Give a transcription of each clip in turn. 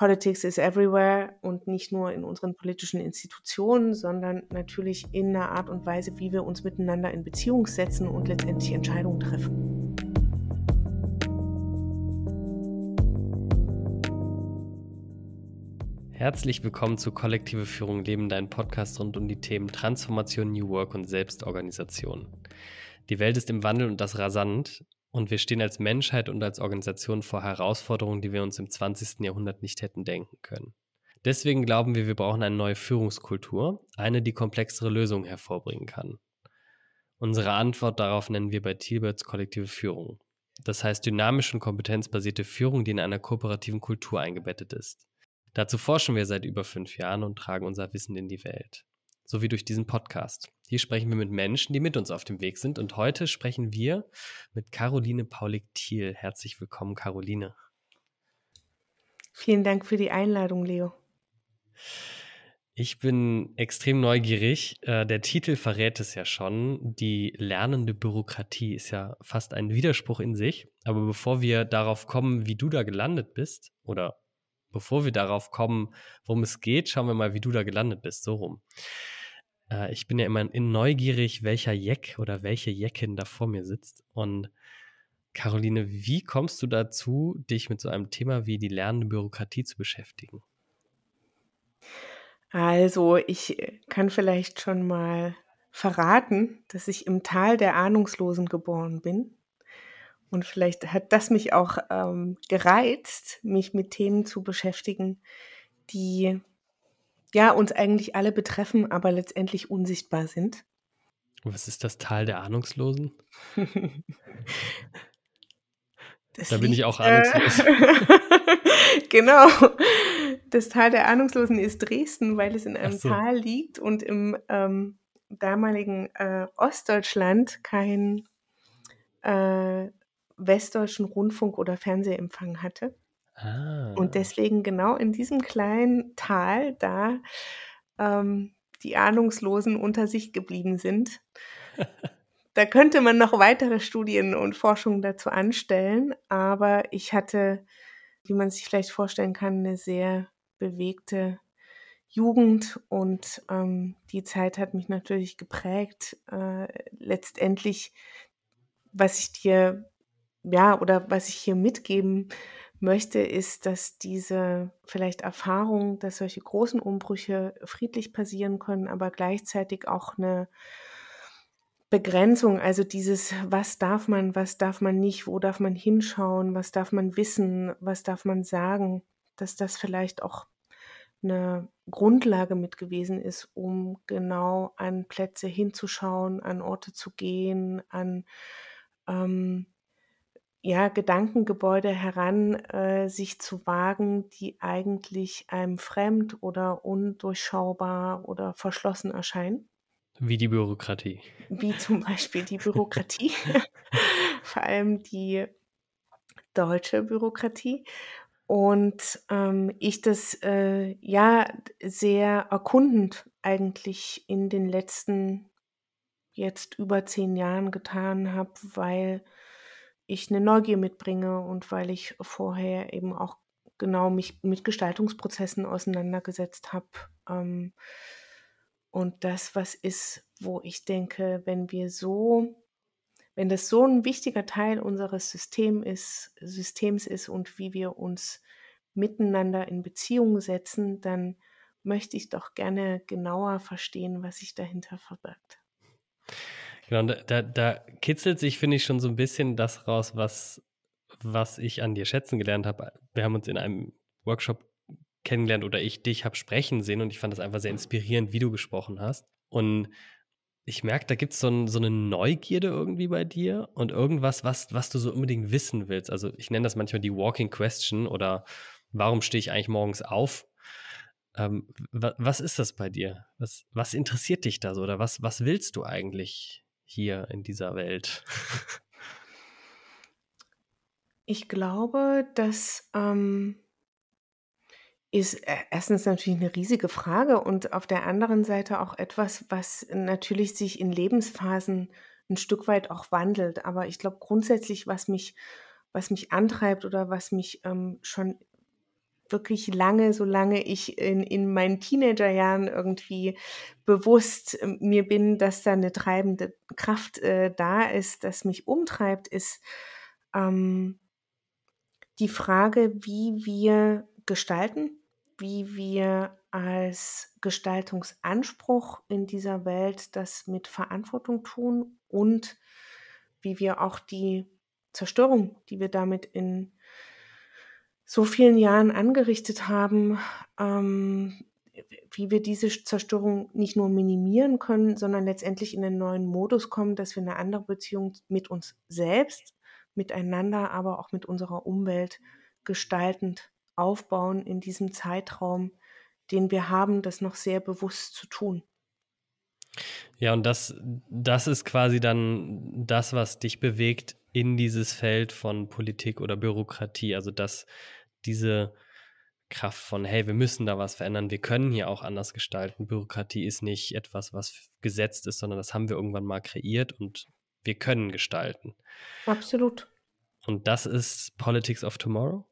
Politics is everywhere und nicht nur in unseren politischen Institutionen, sondern natürlich in einer Art und Weise, wie wir uns miteinander in Beziehung setzen und letztendlich Entscheidungen treffen. Herzlich willkommen zu Kollektive Führung Leben, dein Podcast rund um die Themen Transformation, New Work und Selbstorganisation. Die Welt ist im Wandel und das rasant. Und wir stehen als Menschheit und als Organisation vor Herausforderungen, die wir uns im 20. Jahrhundert nicht hätten denken können. Deswegen glauben wir, wir brauchen eine neue Führungskultur, eine, die komplexere Lösungen hervorbringen kann. Unsere Antwort darauf nennen wir bei Thielberts kollektive Führung. Das heißt dynamische und kompetenzbasierte Führung, die in einer kooperativen Kultur eingebettet ist. Dazu forschen wir seit über fünf Jahren und tragen unser Wissen in die Welt sowie durch diesen Podcast. Hier sprechen wir mit Menschen, die mit uns auf dem Weg sind. Und heute sprechen wir mit Caroline Paulik-Thiel. Herzlich willkommen, Caroline. Vielen Dank für die Einladung, Leo. Ich bin extrem neugierig. Äh, der Titel verrät es ja schon. Die lernende Bürokratie ist ja fast ein Widerspruch in sich. Aber bevor wir darauf kommen, wie du da gelandet bist, oder bevor wir darauf kommen, worum es geht, schauen wir mal, wie du da gelandet bist. So rum. Äh, ich bin ja immer neugierig, welcher Jeck oder welche Jeckin da vor mir sitzt. Und Caroline, wie kommst du dazu, dich mit so einem Thema wie die lernende Bürokratie zu beschäftigen? Also, ich kann vielleicht schon mal verraten, dass ich im Tal der Ahnungslosen geboren bin. Und vielleicht hat das mich auch ähm, gereizt, mich mit Themen zu beschäftigen, die ja, uns eigentlich alle betreffen, aber letztendlich unsichtbar sind. Was ist das Tal der Ahnungslosen? da bin ich auch äh, ahnungslos. Genau. Das Tal der Ahnungslosen ist Dresden, weil es in einem so. Tal liegt und im ähm, damaligen äh, Ostdeutschland kein äh, westdeutschen Rundfunk oder Fernsehempfang hatte. Ah. Und deswegen genau in diesem kleinen Tal da ähm, die Ahnungslosen unter sich geblieben sind. da könnte man noch weitere Studien und Forschungen dazu anstellen, aber ich hatte, wie man sich vielleicht vorstellen kann, eine sehr bewegte Jugend und ähm, die Zeit hat mich natürlich geprägt. Äh, letztendlich, was ich dir, ja, oder was ich hier mitgeben möchte, ist, dass diese vielleicht Erfahrung, dass solche großen Umbrüche friedlich passieren können, aber gleichzeitig auch eine Begrenzung, also dieses, was darf man, was darf man nicht, wo darf man hinschauen, was darf man wissen, was darf man sagen, dass das vielleicht auch eine Grundlage mit gewesen ist, um genau an Plätze hinzuschauen, an Orte zu gehen, an ähm, ja, Gedankengebäude heran äh, sich zu wagen, die eigentlich einem fremd oder undurchschaubar oder verschlossen erscheinen. Wie die Bürokratie. Wie zum Beispiel die Bürokratie, vor allem die deutsche Bürokratie. Und ähm, ich das äh, ja sehr erkundend eigentlich in den letzten jetzt über zehn Jahren getan habe, weil ich eine Neugier mitbringe und weil ich vorher eben auch genau mich mit Gestaltungsprozessen auseinandergesetzt habe. Ähm, und das, was ist, wo ich denke, wenn wir so, wenn das so ein wichtiger Teil unseres System ist, Systems ist und wie wir uns miteinander in Beziehung setzen, dann möchte ich doch gerne genauer verstehen, was sich dahinter verbirgt. Genau, da, da, kitzelt sich, finde ich, schon so ein bisschen das raus, was, was ich an dir schätzen gelernt habe. Wir haben uns in einem Workshop kennengelernt oder ich dich habe sprechen sehen und ich fand das einfach sehr inspirierend, wie du gesprochen hast. Und ich merke, da gibt es so, ein, so, eine Neugierde irgendwie bei dir und irgendwas, was, was du so unbedingt wissen willst. Also ich nenne das manchmal die Walking Question oder warum stehe ich eigentlich morgens auf? Ähm, wa, was ist das bei dir? Was, was interessiert dich da so oder was, was willst du eigentlich hier in dieser Welt? Ich glaube, das ähm, ist e, erstens natürlich eine riesige Frage und auf der anderen Seite auch etwas, was natürlich sich in Lebensphasen ein Stück weit auch wandelt. Aber ich glaube grundsätzlich, was mich, was mich antreibt oder was mich ähm, schon wirklich lange, solange ich in, in meinen Teenagerjahren irgendwie bewusst ähm, mir bin, dass da eine treibende Kraft äh, da ist, das mich umtreibt, ist ähm, die Frage, wie wir gestalten, wie wir als Gestaltungsanspruch in dieser Welt das mit Verantwortung tun und wie wir auch die Zerstörung, die wir damit in so vielen Jahren angerichtet haben, ähm, wie wir diese Zerstörung nicht nur minimieren können, sondern letztendlich in einen neuen Modus kommen, dass wir eine andere Beziehung mit uns selbst, miteinander, aber auch mit unserer Umwelt gestaltend aufbauen in diesem Zeitraum, den wir haben, das noch sehr bewusst zu tun. Ja, und das, das ist quasi dann das, was dich bewegt in dieses Feld von Politik oder Bürokratie. Also dass diese Kraft von, hey, wir müssen da was verändern, wir können hier auch anders gestalten. Bürokratie ist nicht etwas, was gesetzt ist, sondern das haben wir irgendwann mal kreiert und wir können gestalten. Absolut. Und das ist Politics of Tomorrow?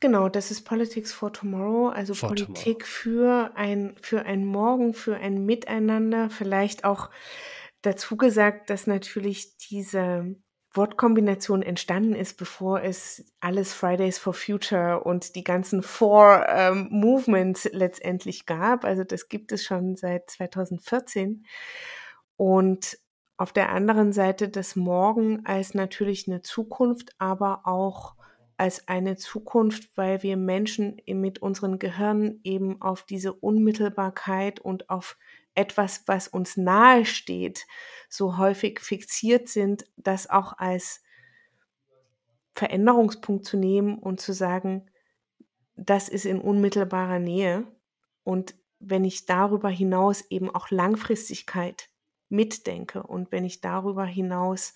Genau, das ist Politics for Tomorrow, also for Politik tomorrow. für ein, für ein Morgen, für ein Miteinander. Vielleicht auch dazu gesagt, dass natürlich diese Wortkombination entstanden ist, bevor es alles Fridays for Future und die ganzen Four ähm, Movements letztendlich gab. Also das gibt es schon seit 2014. Und auf der anderen Seite das Morgen als natürlich eine Zukunft, aber auch als eine Zukunft, weil wir Menschen mit unseren Gehirnen eben auf diese Unmittelbarkeit und auf etwas, was uns nahe steht, so häufig fixiert sind, das auch als Veränderungspunkt zu nehmen und zu sagen, das ist in unmittelbarer Nähe. Und wenn ich darüber hinaus eben auch Langfristigkeit mitdenke und wenn ich darüber hinaus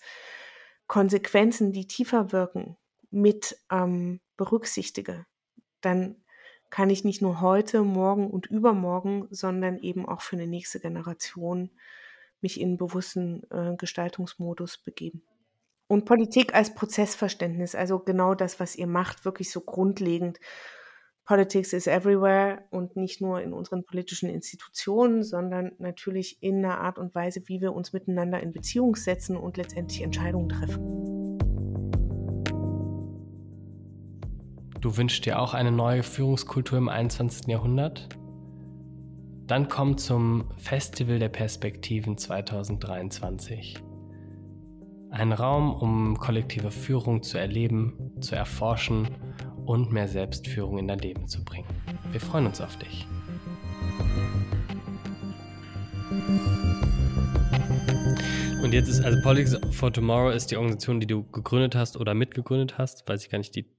Konsequenzen, die tiefer wirken, mit ähm, berücksichtige, dann kann ich nicht nur heute, morgen und übermorgen, sondern eben auch für eine nächste Generation mich in bewussten äh, Gestaltungsmodus begeben. Und Politik als Prozessverständnis, also genau das, was ihr macht, wirklich so grundlegend. Politics is everywhere und nicht nur in unseren politischen Institutionen, sondern natürlich in einer Art und Weise, wie wir uns miteinander in Beziehung setzen und letztendlich Entscheidungen treffen. Du wünschst dir auch eine neue Führungskultur im 21. Jahrhundert? Dann komm zum Festival der Perspektiven 2023. Ein Raum, um kollektive Führung zu erleben, zu erforschen und mehr Selbstführung in dein Leben zu bringen. Wir freuen uns auf dich. Und jetzt ist also Politics for Tomorrow ist die Organisation, die du gegründet hast oder mitgegründet hast, weiß ich gar nicht, die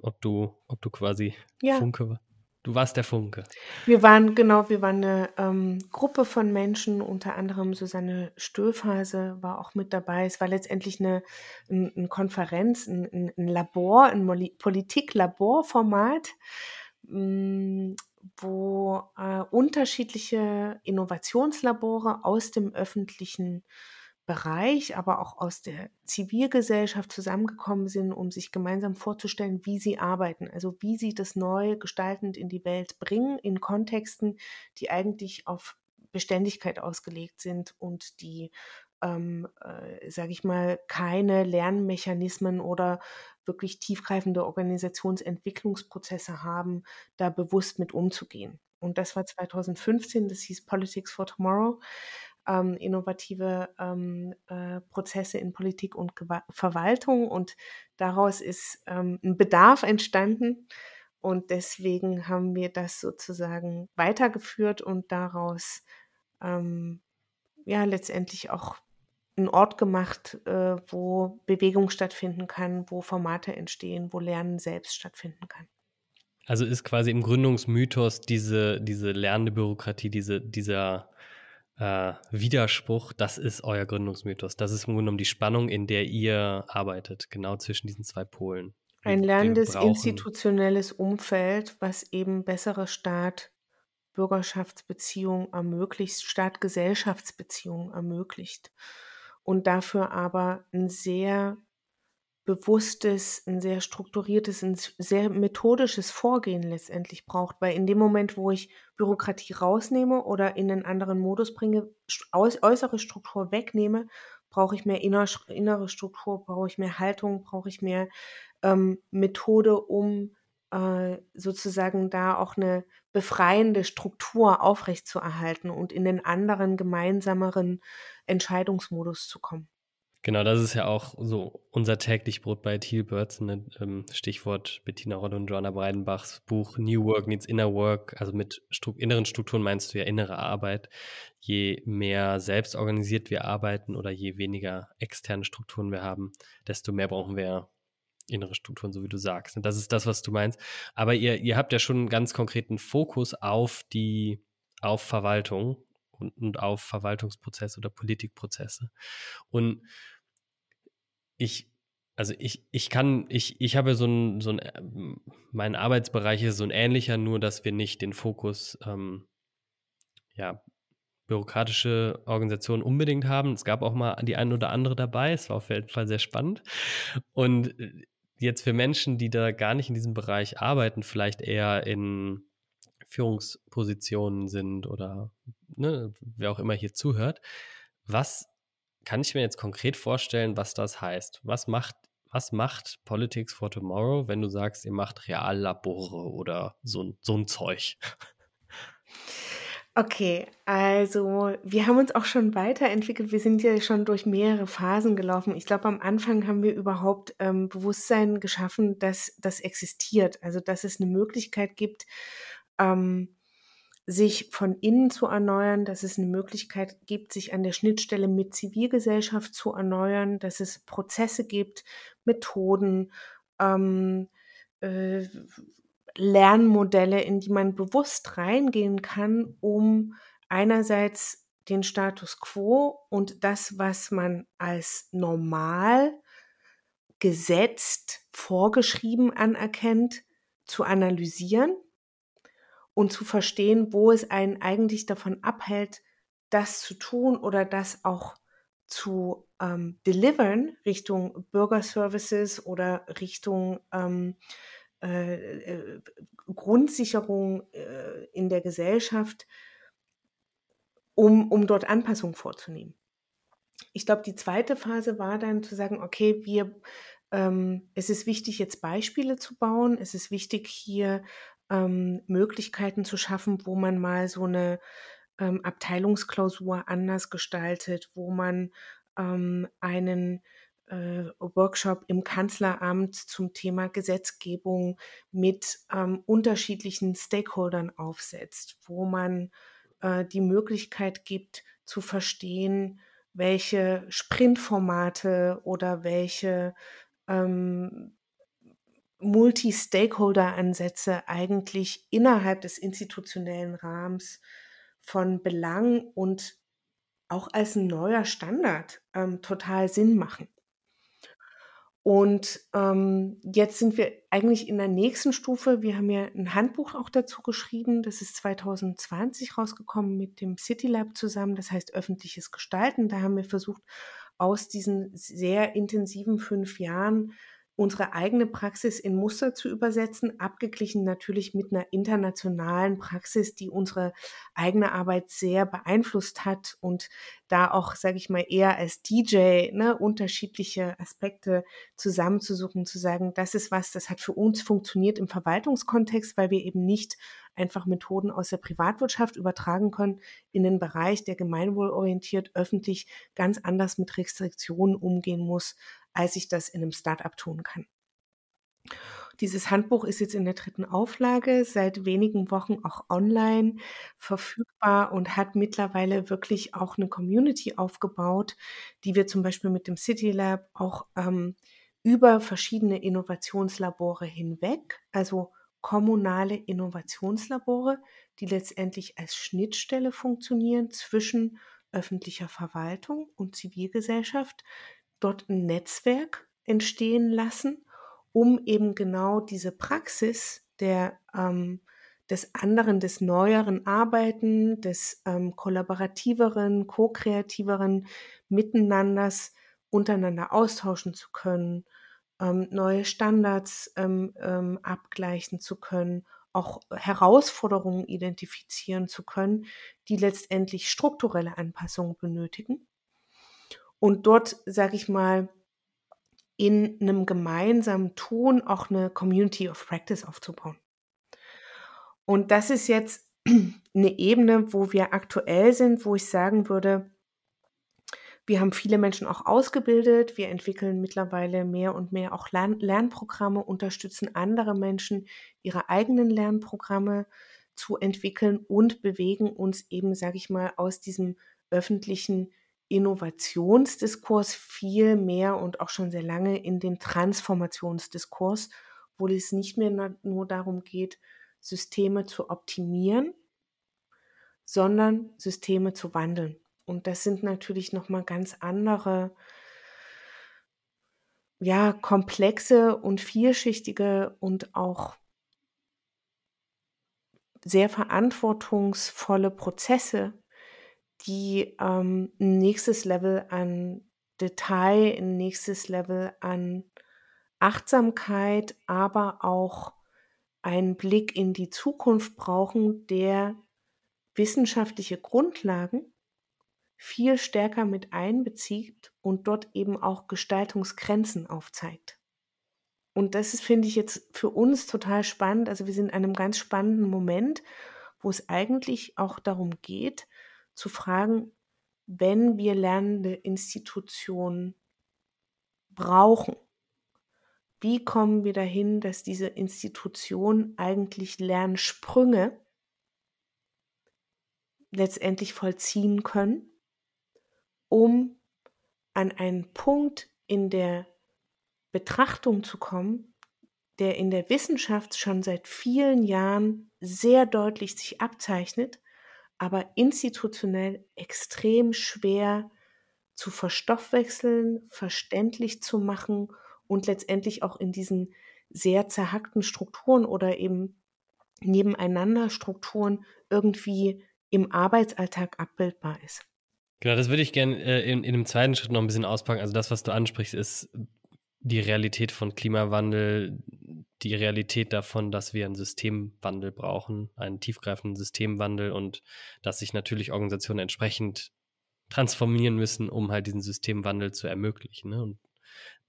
ob du, ob du quasi ja. Funke war. Du warst der Funke. Wir waren, genau, wir waren eine ähm, Gruppe von Menschen, unter anderem Susanne Stöfhase war auch mit dabei. Es war letztendlich eine, eine, eine Konferenz, ein, ein, Labor, ein Politik-Laborformat, mm, wo äh, unterschiedliche Innovationslabore aus dem öffentlichen Bereich, aber auch aus der Zivilgesellschaft zusammengekommen sind, um sich gemeinsam vorzustellen, wie sie arbeiten, also wie sie das neu gestaltend in die Welt bringen, in Kontexten, die eigentlich auf Beständigkeit ausgelegt sind und die, ähm, äh, sage ich mal, keine Lernmechanismen oder wirklich tiefgreifende Organisationsentwicklungsprozesse haben, da bewusst mit umzugehen. Und das war 2015, das hieß Politics for Tomorrow ähm, innovative ähm, äh, Prozesse in Politik und Gewa Verwaltung und daraus ist ähm, ein Bedarf entstanden und deswegen haben wir das sozusagen weitergeführt und daraus ähm, ja letztendlich auch einen Ort gemacht, äh, wo Bewegung stattfinden kann, wo Formate entstehen, wo Lernen selbst stattfinden kann. Also ist quasi im Gründungsmythos diese, diese lernende Bürokratie, diese, dieser äh, Widerspruch, das ist euer Gründungsmythos. Das ist im Grunde genommen die Spannung, in der ihr arbeitet, genau zwischen diesen zwei Polen. Ein lernendes institutionelles Umfeld, was eben bessere Staat-Bürgerschaftsbeziehungen ermöglicht, Staat-Gesellschaftsbeziehungen ermöglicht und dafür aber ein sehr bewusstes, ein sehr strukturiertes, ein sehr methodisches Vorgehen letztendlich braucht. Weil in dem Moment, wo ich Bürokratie rausnehme oder in einen anderen Modus bringe, äußere Struktur wegnehme, brauche ich mehr innere Struktur, brauche ich mehr Haltung, brauche ich mehr ähm, Methode, um äh, sozusagen da auch eine befreiende Struktur aufrechtzuerhalten und in den anderen gemeinsameren Entscheidungsmodus zu kommen. Genau, das ist ja auch so unser täglich Brot bei Thielbirds, ne? ähm, Stichwort Bettina Rolle und Joanna Breidenbachs Buch New Work Needs Inner Work. Also mit Stru inneren Strukturen meinst du ja innere Arbeit. Je mehr selbst organisiert wir arbeiten oder je weniger externe Strukturen wir haben, desto mehr brauchen wir innere Strukturen, so wie du sagst. Und das ist das, was du meinst. Aber ihr, ihr habt ja schon einen ganz konkreten Fokus auf die, auf Verwaltung und auf Verwaltungsprozesse oder Politikprozesse. Und ich, also ich, ich kann, ich, ich habe so ein, so ein, äh, mein Arbeitsbereich ist so ein ähnlicher, nur dass wir nicht den Fokus, ähm, ja, bürokratische Organisationen unbedingt haben. Es gab auch mal die eine oder andere dabei. Es war auf jeden Fall sehr spannend. Und äh, jetzt für Menschen, die da gar nicht in diesem Bereich arbeiten, vielleicht eher in Führungspositionen sind oder ne, wer auch immer hier zuhört, was kann ich mir jetzt konkret vorstellen, was das heißt? Was macht, was macht Politics for Tomorrow, wenn du sagst, ihr macht Reallabore oder so, so ein Zeug? Okay, also wir haben uns auch schon weiterentwickelt. Wir sind ja schon durch mehrere Phasen gelaufen. Ich glaube, am Anfang haben wir überhaupt ähm, Bewusstsein geschaffen, dass das existiert. Also, dass es eine Möglichkeit gibt, ähm, sich von innen zu erneuern, dass es eine Möglichkeit gibt, sich an der Schnittstelle mit Zivilgesellschaft zu erneuern, dass es Prozesse gibt, Methoden, ähm, äh, Lernmodelle, in die man bewusst reingehen kann, um einerseits den Status quo und das, was man als normal gesetzt, vorgeschrieben anerkennt, zu analysieren und zu verstehen, wo es einen eigentlich davon abhält, das zu tun oder das auch zu ähm, delivern Richtung Bürgerservices oder Richtung ähm, äh, äh, Grundsicherung äh, in der Gesellschaft, um, um dort Anpassungen vorzunehmen. Ich glaube, die zweite Phase war dann zu sagen, okay, wir, ähm, es ist wichtig, jetzt Beispiele zu bauen. Es ist wichtig, hier ähm, Möglichkeiten zu schaffen, wo man mal so eine ähm, Abteilungsklausur anders gestaltet, wo man ähm, einen äh, Workshop im Kanzleramt zum Thema Gesetzgebung mit ähm, unterschiedlichen Stakeholdern aufsetzt, wo man äh, die Möglichkeit gibt zu verstehen, welche Sprintformate oder welche ähm, Multi-Stakeholder-Ansätze eigentlich innerhalb des institutionellen Rahmens von Belang und auch als neuer Standard ähm, total Sinn machen. Und ähm, jetzt sind wir eigentlich in der nächsten Stufe. Wir haben ja ein Handbuch auch dazu geschrieben. Das ist 2020 rausgekommen mit dem City Lab zusammen. Das heißt öffentliches Gestalten. Da haben wir versucht, aus diesen sehr intensiven fünf Jahren unsere eigene Praxis in Muster zu übersetzen, abgeglichen natürlich mit einer internationalen Praxis, die unsere eigene Arbeit sehr beeinflusst hat und da auch, sage ich mal, eher als DJ ne, unterschiedliche Aspekte zusammenzusuchen, zu sagen, das ist was, das hat für uns funktioniert im Verwaltungskontext, weil wir eben nicht einfach Methoden aus der Privatwirtschaft übertragen können in den Bereich, der gemeinwohlorientiert öffentlich ganz anders mit Restriktionen umgehen muss, als ich das in einem Startup tun kann. Dieses Handbuch ist jetzt in der dritten Auflage, seit wenigen Wochen auch online verfügbar und hat mittlerweile wirklich auch eine Community aufgebaut, die wir zum Beispiel mit dem City Lab auch ähm, über verschiedene Innovationslabore hinweg, also kommunale Innovationslabore, die letztendlich als Schnittstelle funktionieren zwischen öffentlicher Verwaltung und Zivilgesellschaft, dort ein Netzwerk entstehen lassen, um eben genau diese Praxis der, ähm, des anderen, des neueren Arbeiten, des ähm, kollaborativeren, ko-kreativeren Miteinanders untereinander austauschen zu können, ähm, neue Standards ähm, ähm, abgleichen zu können, auch Herausforderungen identifizieren zu können, die letztendlich strukturelle Anpassungen benötigen. Und dort, sage ich mal, in einem gemeinsamen Tun auch eine Community of Practice aufzubauen. Und das ist jetzt eine Ebene, wo wir aktuell sind, wo ich sagen würde, wir haben viele Menschen auch ausgebildet. Wir entwickeln mittlerweile mehr und mehr auch Lern Lernprogramme, unterstützen andere Menschen, ihre eigenen Lernprogramme zu entwickeln und bewegen uns eben, sage ich mal, aus diesem öffentlichen Innovationsdiskurs viel mehr und auch schon sehr lange in den Transformationsdiskurs, wo es nicht mehr nur darum geht, Systeme zu optimieren, sondern Systeme zu wandeln. Und das sind natürlich nochmal ganz andere, ja, komplexe und vielschichtige und auch sehr verantwortungsvolle Prozesse, die ähm, ein nächstes Level an Detail, ein nächstes Level an Achtsamkeit, aber auch einen Blick in die Zukunft brauchen, der wissenschaftliche Grundlagen viel stärker mit einbezieht und dort eben auch Gestaltungsgrenzen aufzeigt. Und das ist, finde ich, jetzt für uns total spannend. Also wir sind in einem ganz spannenden Moment, wo es eigentlich auch darum geht, zu fragen, wenn wir lernende Institutionen brauchen, wie kommen wir dahin, dass diese Institutionen eigentlich Lernsprünge letztendlich vollziehen können, um an einen Punkt in der Betrachtung zu kommen, der in der Wissenschaft schon seit vielen Jahren sehr deutlich sich abzeichnet, aber institutionell extrem schwer zu verstoffwechseln, verständlich zu machen und letztendlich auch in diesen sehr zerhackten Strukturen oder eben nebeneinander Strukturen irgendwie im Arbeitsalltag abbildbar ist. Genau, das würde ich gerne äh, in, in einem zweiten Schritt noch ein bisschen auspacken. Also das, was du ansprichst, ist die Realität von Klimawandel, die Realität davon, dass wir einen Systemwandel brauchen, einen tiefgreifenden Systemwandel und dass sich natürlich Organisationen entsprechend transformieren müssen, um halt diesen Systemwandel zu ermöglichen. Ne? Und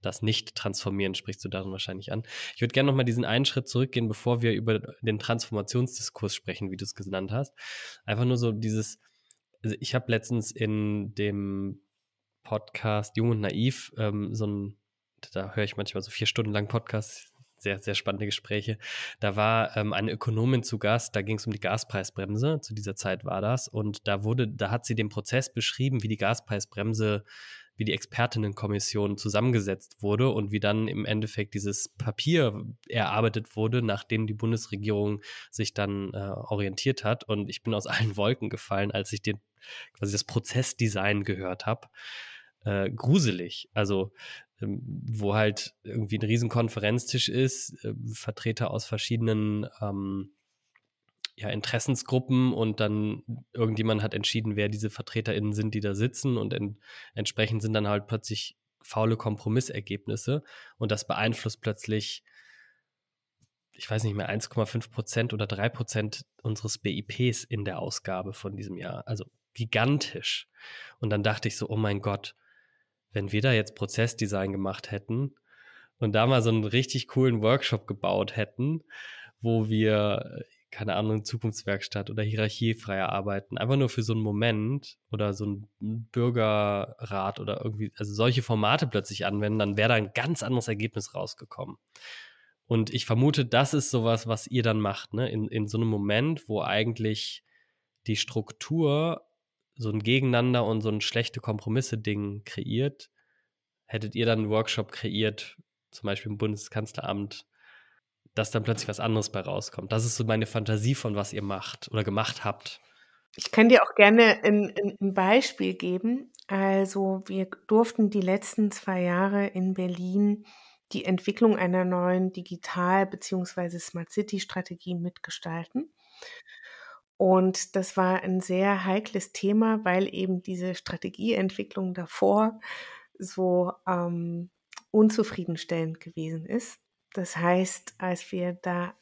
das Nicht-Transformieren sprichst du darin wahrscheinlich an. Ich würde gerne nochmal diesen einen Schritt zurückgehen, bevor wir über den Transformationsdiskurs sprechen, wie du es genannt hast. Einfach nur so dieses, also ich habe letztens in dem Podcast Jung und Naiv ähm, so ein, da höre ich manchmal so vier Stunden lang Podcasts, sehr, sehr spannende Gespräche. Da war ähm, eine Ökonomin zu Gast, da ging es um die Gaspreisbremse, zu dieser Zeit war das. Und da wurde, da hat sie den Prozess beschrieben, wie die Gaspreisbremse, wie die Expertinnenkommission zusammengesetzt wurde und wie dann im Endeffekt dieses Papier erarbeitet wurde, nachdem die Bundesregierung sich dann äh, orientiert hat. Und ich bin aus allen Wolken gefallen, als ich den quasi das Prozessdesign gehört habe. Äh, gruselig. Also wo halt irgendwie ein riesen Konferenztisch ist, äh, Vertreter aus verschiedenen ähm, ja, Interessensgruppen und dann irgendjemand hat entschieden, wer diese VertreterInnen sind, die da sitzen und en entsprechend sind dann halt plötzlich faule Kompromissergebnisse und das beeinflusst plötzlich, ich weiß nicht mehr, 1,5 Prozent oder 3 Prozent unseres BIPs in der Ausgabe von diesem Jahr. Also gigantisch. Und dann dachte ich so, oh mein Gott, wenn wir da jetzt Prozessdesign gemacht hätten und da mal so einen richtig coolen Workshop gebaut hätten, wo wir, keine Ahnung, Zukunftswerkstatt oder hierarchiefreier arbeiten, einfach nur für so einen Moment oder so einen Bürgerrat oder irgendwie, also solche Formate plötzlich anwenden, dann wäre da ein ganz anderes Ergebnis rausgekommen. Und ich vermute, das ist sowas, was ihr dann macht, ne? In, in so einem Moment, wo eigentlich die Struktur so ein Gegeneinander und so ein schlechte Kompromisse-Ding kreiert, hättet ihr dann einen Workshop kreiert, zum Beispiel im Bundeskanzleramt, dass dann plötzlich was anderes bei rauskommt. Das ist so meine Fantasie von was ihr macht oder gemacht habt. Ich kann dir auch gerne ein, ein Beispiel geben. Also wir durften die letzten zwei Jahre in Berlin die Entwicklung einer neuen Digital- bzw. Smart City-Strategie mitgestalten. Und das war ein sehr heikles Thema, weil eben diese Strategieentwicklung davor so ähm, unzufriedenstellend gewesen ist. Das heißt, als wir da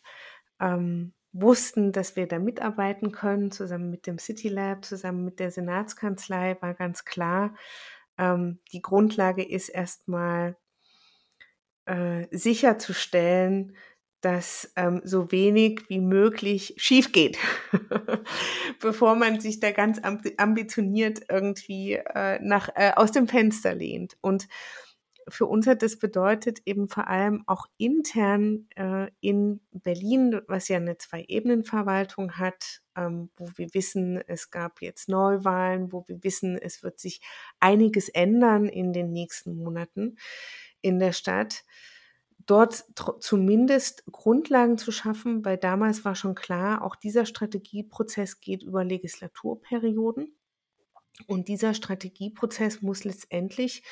ähm, wussten, dass wir da mitarbeiten können, zusammen mit dem City Lab, zusammen mit der Senatskanzlei, war ganz klar, ähm, die Grundlage ist erstmal äh, sicherzustellen, dass ähm, so wenig wie möglich schief geht, bevor man sich da ganz ambitioniert irgendwie äh, nach, äh, aus dem Fenster lehnt. Und für uns hat das bedeutet eben vor allem auch intern äh, in Berlin, was ja eine Zwei-Ebenen-Verwaltung hat, ähm, wo wir wissen, es gab jetzt Neuwahlen, wo wir wissen, es wird sich einiges ändern in den nächsten Monaten in der Stadt dort zumindest Grundlagen zu schaffen, weil damals war schon klar, auch dieser Strategieprozess geht über Legislaturperioden. Und dieser Strategieprozess muss letztendlich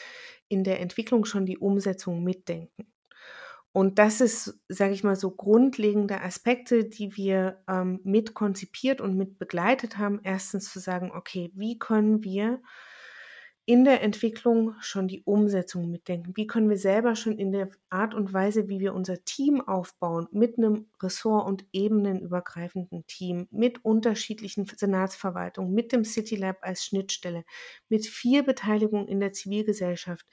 in der Entwicklung schon die Umsetzung mitdenken. Und das ist, sage ich mal, so grundlegende Aspekte, die wir ähm, mit konzipiert und mit begleitet haben. Erstens zu sagen, okay, wie können wir in der Entwicklung schon die Umsetzung mitdenken? Wie können wir selber schon in der Art und Weise, wie wir unser Team aufbauen, mit einem ressort- und ebenenübergreifenden Team, mit unterschiedlichen Senatsverwaltungen, mit dem City Lab als Schnittstelle, mit viel Beteiligung in der Zivilgesellschaft,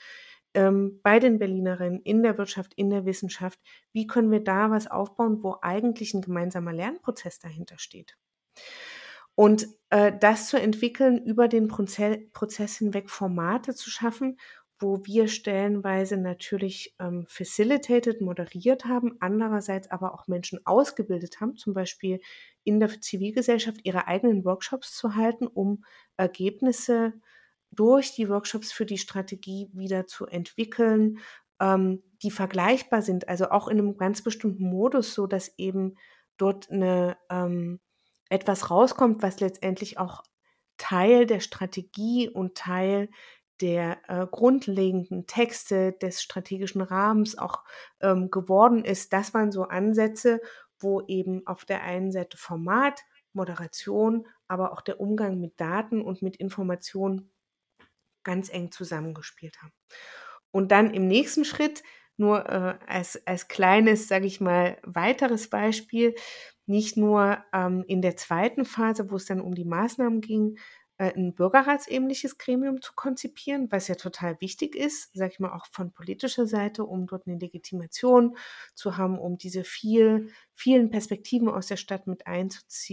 ähm, bei den Berlinerinnen, in der Wirtschaft, in der Wissenschaft, wie können wir da was aufbauen, wo eigentlich ein gemeinsamer Lernprozess dahinter steht? Und äh, das zu entwickeln, über den Proze Prozess hinweg Formate zu schaffen, wo wir stellenweise natürlich ähm, facilitated, moderiert haben, andererseits aber auch Menschen ausgebildet haben, zum Beispiel in der Zivilgesellschaft ihre eigenen Workshops zu halten, um Ergebnisse durch die Workshops für die Strategie wieder zu entwickeln, ähm, die vergleichbar sind, also auch in einem ganz bestimmten Modus, so dass eben dort eine ähm, etwas rauskommt, was letztendlich auch Teil der Strategie und Teil der äh, grundlegenden Texte des strategischen Rahmens auch ähm, geworden ist. Das waren so Ansätze, wo eben auf der einen Seite Format, Moderation, aber auch der Umgang mit Daten und mit Informationen ganz eng zusammengespielt haben. Und dann im nächsten Schritt, nur äh, als, als kleines, sage ich mal, weiteres Beispiel, nicht nur ähm, in der zweiten Phase, wo es dann um die Maßnahmen ging, äh, ein bürgerratsähnliches Gremium zu konzipieren, was ja total wichtig ist, sage ich mal auch von politischer Seite, um dort eine Legitimation zu haben, um diese viel, vielen Perspektiven aus der Stadt mit äh,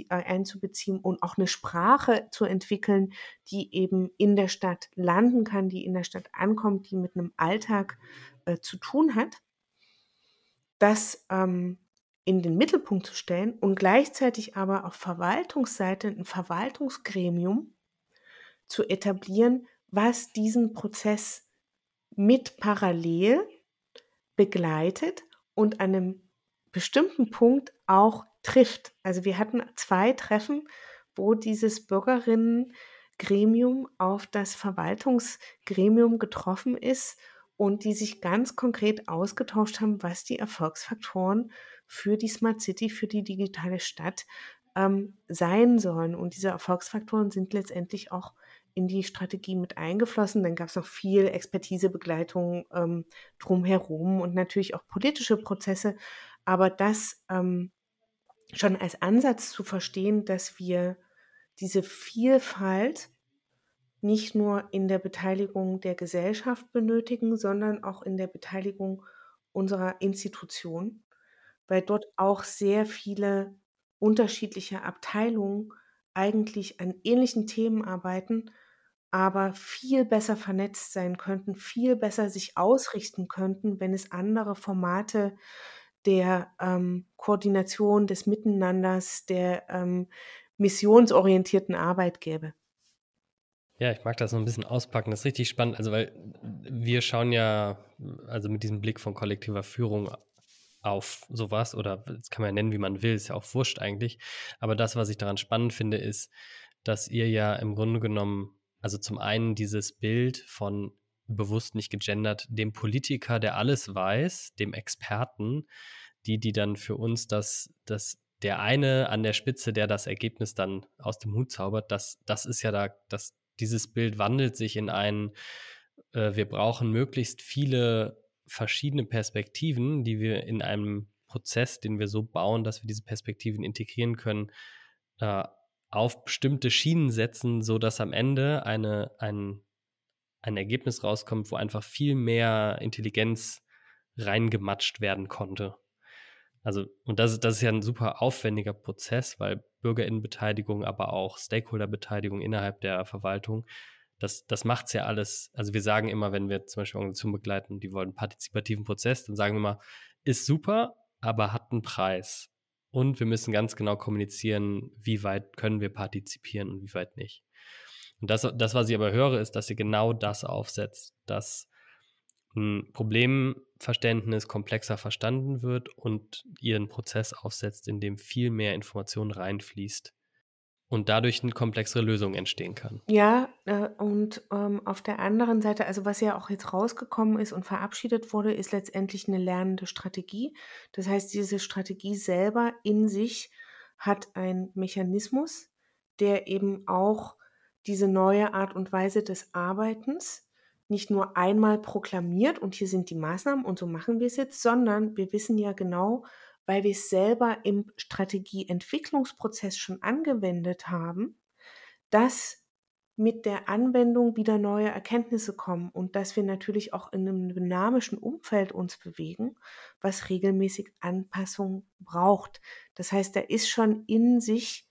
einzubeziehen und auch eine Sprache zu entwickeln, die eben in der Stadt landen kann, die in der Stadt ankommt, die mit einem Alltag äh, zu tun hat. Das ähm, in den Mittelpunkt zu stellen und gleichzeitig aber auf Verwaltungsseite ein Verwaltungsgremium zu etablieren, was diesen Prozess mit parallel begleitet und an einem bestimmten Punkt auch trifft. Also wir hatten zwei Treffen, wo dieses Bürgerinnengremium auf das Verwaltungsgremium getroffen ist und die sich ganz konkret ausgetauscht haben, was die Erfolgsfaktoren für die Smart City, für die digitale Stadt ähm, sein sollen. Und diese Erfolgsfaktoren sind letztendlich auch in die Strategie mit eingeflossen. Dann gab es noch viel Expertisebegleitung ähm, drumherum und natürlich auch politische Prozesse. Aber das ähm, schon als Ansatz zu verstehen, dass wir diese Vielfalt nicht nur in der Beteiligung der Gesellschaft benötigen, sondern auch in der Beteiligung unserer Institutionen weil dort auch sehr viele unterschiedliche Abteilungen eigentlich an ähnlichen Themen arbeiten, aber viel besser vernetzt sein könnten, viel besser sich ausrichten könnten, wenn es andere Formate der ähm, Koordination, des Miteinanders, der ähm, missionsorientierten Arbeit gäbe. Ja, ich mag das so ein bisschen auspacken. Das ist richtig spannend. Also, weil wir schauen ja, also mit diesem Blick von kollektiver Führung auf sowas oder das kann man ja nennen, wie man will, ist ja auch wurscht eigentlich. Aber das, was ich daran spannend finde, ist, dass ihr ja im Grunde genommen, also zum einen dieses Bild von bewusst nicht gegendert, dem Politiker, der alles weiß, dem Experten, die, die dann für uns das, das, der eine an der Spitze, der das Ergebnis dann aus dem Hut zaubert, das, das ist ja da, das, dieses Bild wandelt sich in ein, äh, wir brauchen möglichst viele verschiedene Perspektiven, die wir in einem Prozess, den wir so bauen, dass wir diese Perspektiven integrieren können, äh, auf bestimmte Schienen setzen, sodass am Ende eine, ein, ein Ergebnis rauskommt, wo einfach viel mehr Intelligenz reingematscht werden konnte. Also, und das, das ist ja ein super aufwendiger Prozess, weil Bürgerinnenbeteiligung, aber auch Stakeholderbeteiligung innerhalb der Verwaltung, das, das macht es ja alles. Also wir sagen immer, wenn wir zum Beispiel Organisationen begleiten, die wollen einen partizipativen Prozess, dann sagen wir immer, ist super, aber hat einen Preis. Und wir müssen ganz genau kommunizieren, wie weit können wir partizipieren und wie weit nicht. Und das, das was ich aber höre, ist, dass ihr genau das aufsetzt, dass ein Problemverständnis komplexer verstanden wird und ihr einen Prozess aufsetzt, in dem viel mehr Information reinfließt und dadurch eine komplexere Lösung entstehen kann. Ja, äh, und ähm, auf der anderen Seite, also was ja auch jetzt rausgekommen ist und verabschiedet wurde, ist letztendlich eine lernende Strategie. Das heißt, diese Strategie selber in sich hat einen Mechanismus, der eben auch diese neue Art und Weise des Arbeitens nicht nur einmal proklamiert und hier sind die Maßnahmen und so machen wir es jetzt, sondern wir wissen ja genau, weil wir es selber im Strategieentwicklungsprozess schon angewendet haben, dass mit der Anwendung wieder neue Erkenntnisse kommen und dass wir natürlich auch in einem dynamischen Umfeld uns bewegen, was regelmäßig Anpassung braucht. Das heißt, da ist schon in sich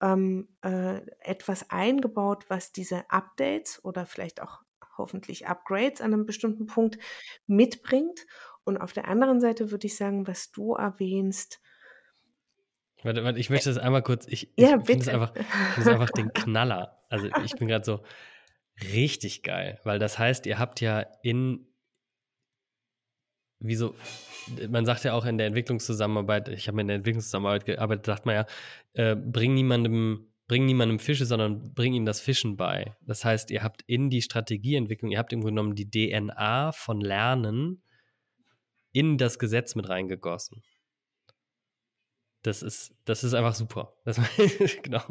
ähm, äh, etwas eingebaut, was diese Updates oder vielleicht auch hoffentlich Upgrades an einem bestimmten Punkt mitbringt. Und auf der anderen Seite würde ich sagen, was du erwähnst. Warte, warte, ich möchte das einmal kurz. Ich, ja, ich finde es einfach, einfach den Knaller. Also ich bin gerade so richtig geil, weil das heißt, ihr habt ja in wieso, man sagt ja auch in der Entwicklungszusammenarbeit, ich habe in der Entwicklungszusammenarbeit gearbeitet, sagt man ja, äh, bring niemandem bring niemandem Fische, sondern bring ihm das Fischen bei. Das heißt, ihr habt in die Strategieentwicklung, ihr habt im Grunde genommen die DNA von Lernen in das Gesetz mit reingegossen. Das ist, das ist einfach super. Das, genau.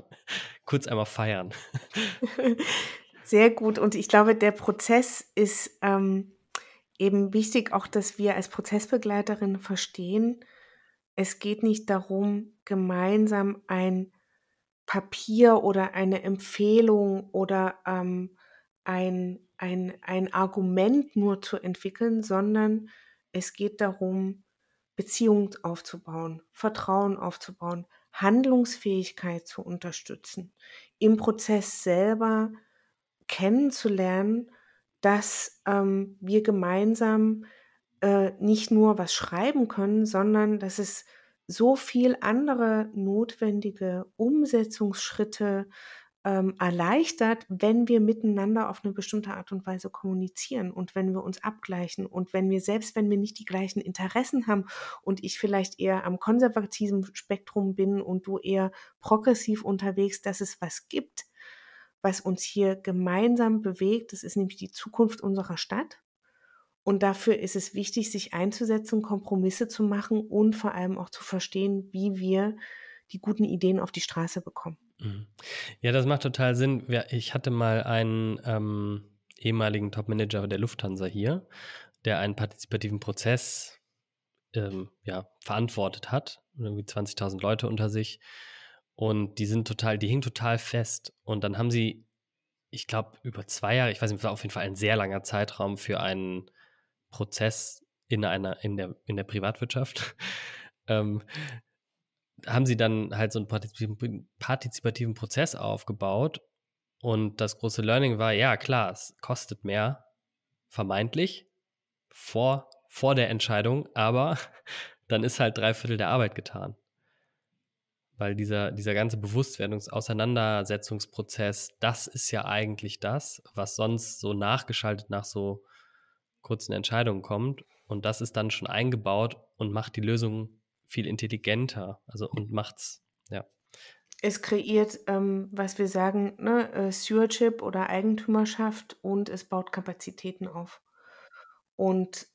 Kurz einmal feiern. Sehr gut. Und ich glaube, der Prozess ist ähm, eben wichtig, auch dass wir als Prozessbegleiterin verstehen, es geht nicht darum, gemeinsam ein Papier oder eine Empfehlung oder ähm, ein, ein, ein Argument nur zu entwickeln, sondern es geht darum, Beziehungen aufzubauen, Vertrauen aufzubauen, Handlungsfähigkeit zu unterstützen, im Prozess selber kennenzulernen, dass ähm, wir gemeinsam äh, nicht nur was schreiben können, sondern dass es so viel andere notwendige Umsetzungsschritte ähm, erleichtert, wenn wir miteinander auf eine bestimmte Art und Weise kommunizieren und wenn wir uns abgleichen und wenn wir selbst, wenn wir nicht die gleichen Interessen haben und ich vielleicht eher am konservativen Spektrum bin und du eher progressiv unterwegs, dass es was gibt, was uns hier gemeinsam bewegt. Das ist nämlich die Zukunft unserer Stadt. Und dafür ist es wichtig, sich einzusetzen, Kompromisse zu machen und vor allem auch zu verstehen, wie wir die guten Ideen auf die Straße bekommen. Mhm. Ja, das macht total Sinn. Ich hatte mal einen ähm, ehemaligen Topmanager der Lufthansa hier, der einen partizipativen Prozess ähm, ja, verantwortet hat, irgendwie 20.000 Leute unter sich. Und die sind total, die hingen total fest. Und dann haben sie, ich glaube, über zwei Jahre, ich weiß nicht, war auf jeden Fall ein sehr langer Zeitraum für einen Prozess in einer, in der, in der Privatwirtschaft, ähm, haben sie dann halt so einen partizipativen, Prozess aufgebaut. Und das große Learning war, ja klar, es kostet mehr, vermeintlich, vor, vor der Entscheidung, aber dann ist halt drei Viertel der Arbeit getan. Weil dieser, dieser ganze Bewusstwerdungs-Auseinandersetzungsprozess, das ist ja eigentlich das, was sonst so nachgeschaltet nach so kurzen Entscheidungen kommt. Und das ist dann schon eingebaut und macht die Lösung viel intelligenter. Also und macht's, ja. Es kreiert, ähm, was wir sagen, ne, äh, Stewardship oder Eigentümerschaft und es baut Kapazitäten auf. Und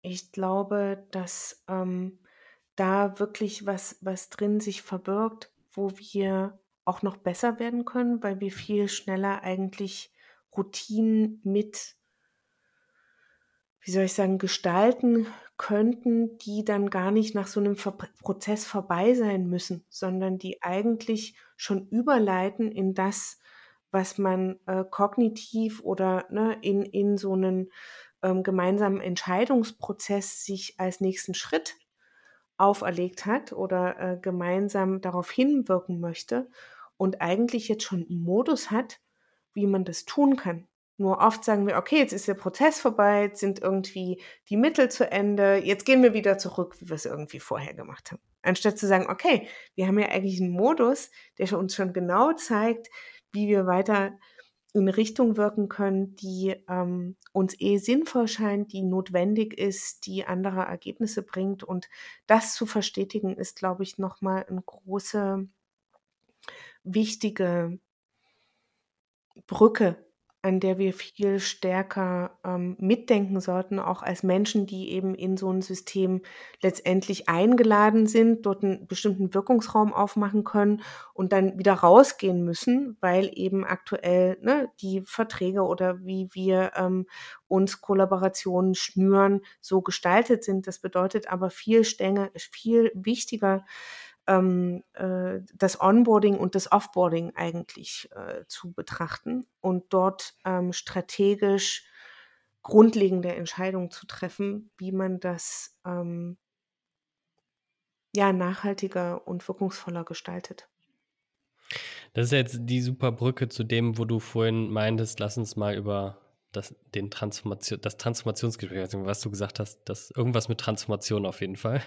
ich glaube, dass ähm, da wirklich was, was drin sich verbirgt, wo wir auch noch besser werden können, weil wir viel schneller eigentlich Routinen mit wie soll ich sagen, gestalten könnten, die dann gar nicht nach so einem Ver Prozess vorbei sein müssen, sondern die eigentlich schon überleiten in das, was man äh, kognitiv oder ne, in, in so einen ähm, gemeinsamen Entscheidungsprozess sich als nächsten Schritt auferlegt hat oder äh, gemeinsam darauf hinwirken möchte und eigentlich jetzt schon einen Modus hat, wie man das tun kann. Nur oft sagen wir, okay, jetzt ist der Prozess vorbei, jetzt sind irgendwie die Mittel zu Ende, jetzt gehen wir wieder zurück, wie wir es irgendwie vorher gemacht haben. Anstatt zu sagen, okay, wir haben ja eigentlich einen Modus, der uns schon genau zeigt, wie wir weiter in Richtung wirken können, die ähm, uns eh sinnvoll scheint, die notwendig ist, die andere Ergebnisse bringt. Und das zu verstetigen, ist, glaube ich, nochmal eine große, wichtige Brücke an der wir viel stärker ähm, mitdenken sollten, auch als Menschen, die eben in so ein System letztendlich eingeladen sind, dort einen bestimmten Wirkungsraum aufmachen können und dann wieder rausgehen müssen, weil eben aktuell ne, die Verträge oder wie wir ähm, uns Kollaborationen schnüren, so gestaltet sind. Das bedeutet aber viel stänger, viel wichtiger, ähm, äh, das Onboarding und das Offboarding eigentlich äh, zu betrachten und dort ähm, strategisch grundlegende Entscheidungen zu treffen, wie man das ähm, ja nachhaltiger und wirkungsvoller gestaltet. Das ist jetzt die super Brücke zu dem, wo du vorhin meintest, lass uns mal über das, den Transformation, das Transformationsgespräch, was du gesagt hast, das irgendwas mit Transformation auf jeden Fall.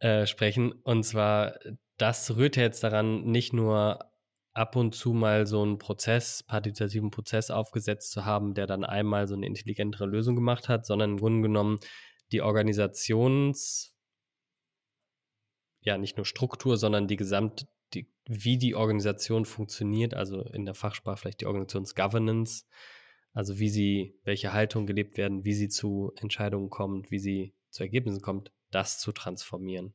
Äh, sprechen. Und zwar, das rührt ja jetzt daran, nicht nur ab und zu mal so einen Prozess, partizipativen Prozess aufgesetzt zu haben, der dann einmal so eine intelligentere Lösung gemacht hat, sondern im Grunde genommen die Organisations, ja, nicht nur Struktur, sondern die gesamt, die, wie die Organisation funktioniert, also in der Fachsprache vielleicht die Organisationsgovernance, also wie sie, welche Haltung gelebt werden, wie sie zu Entscheidungen kommt, wie sie zu Ergebnissen kommt, das zu transformieren.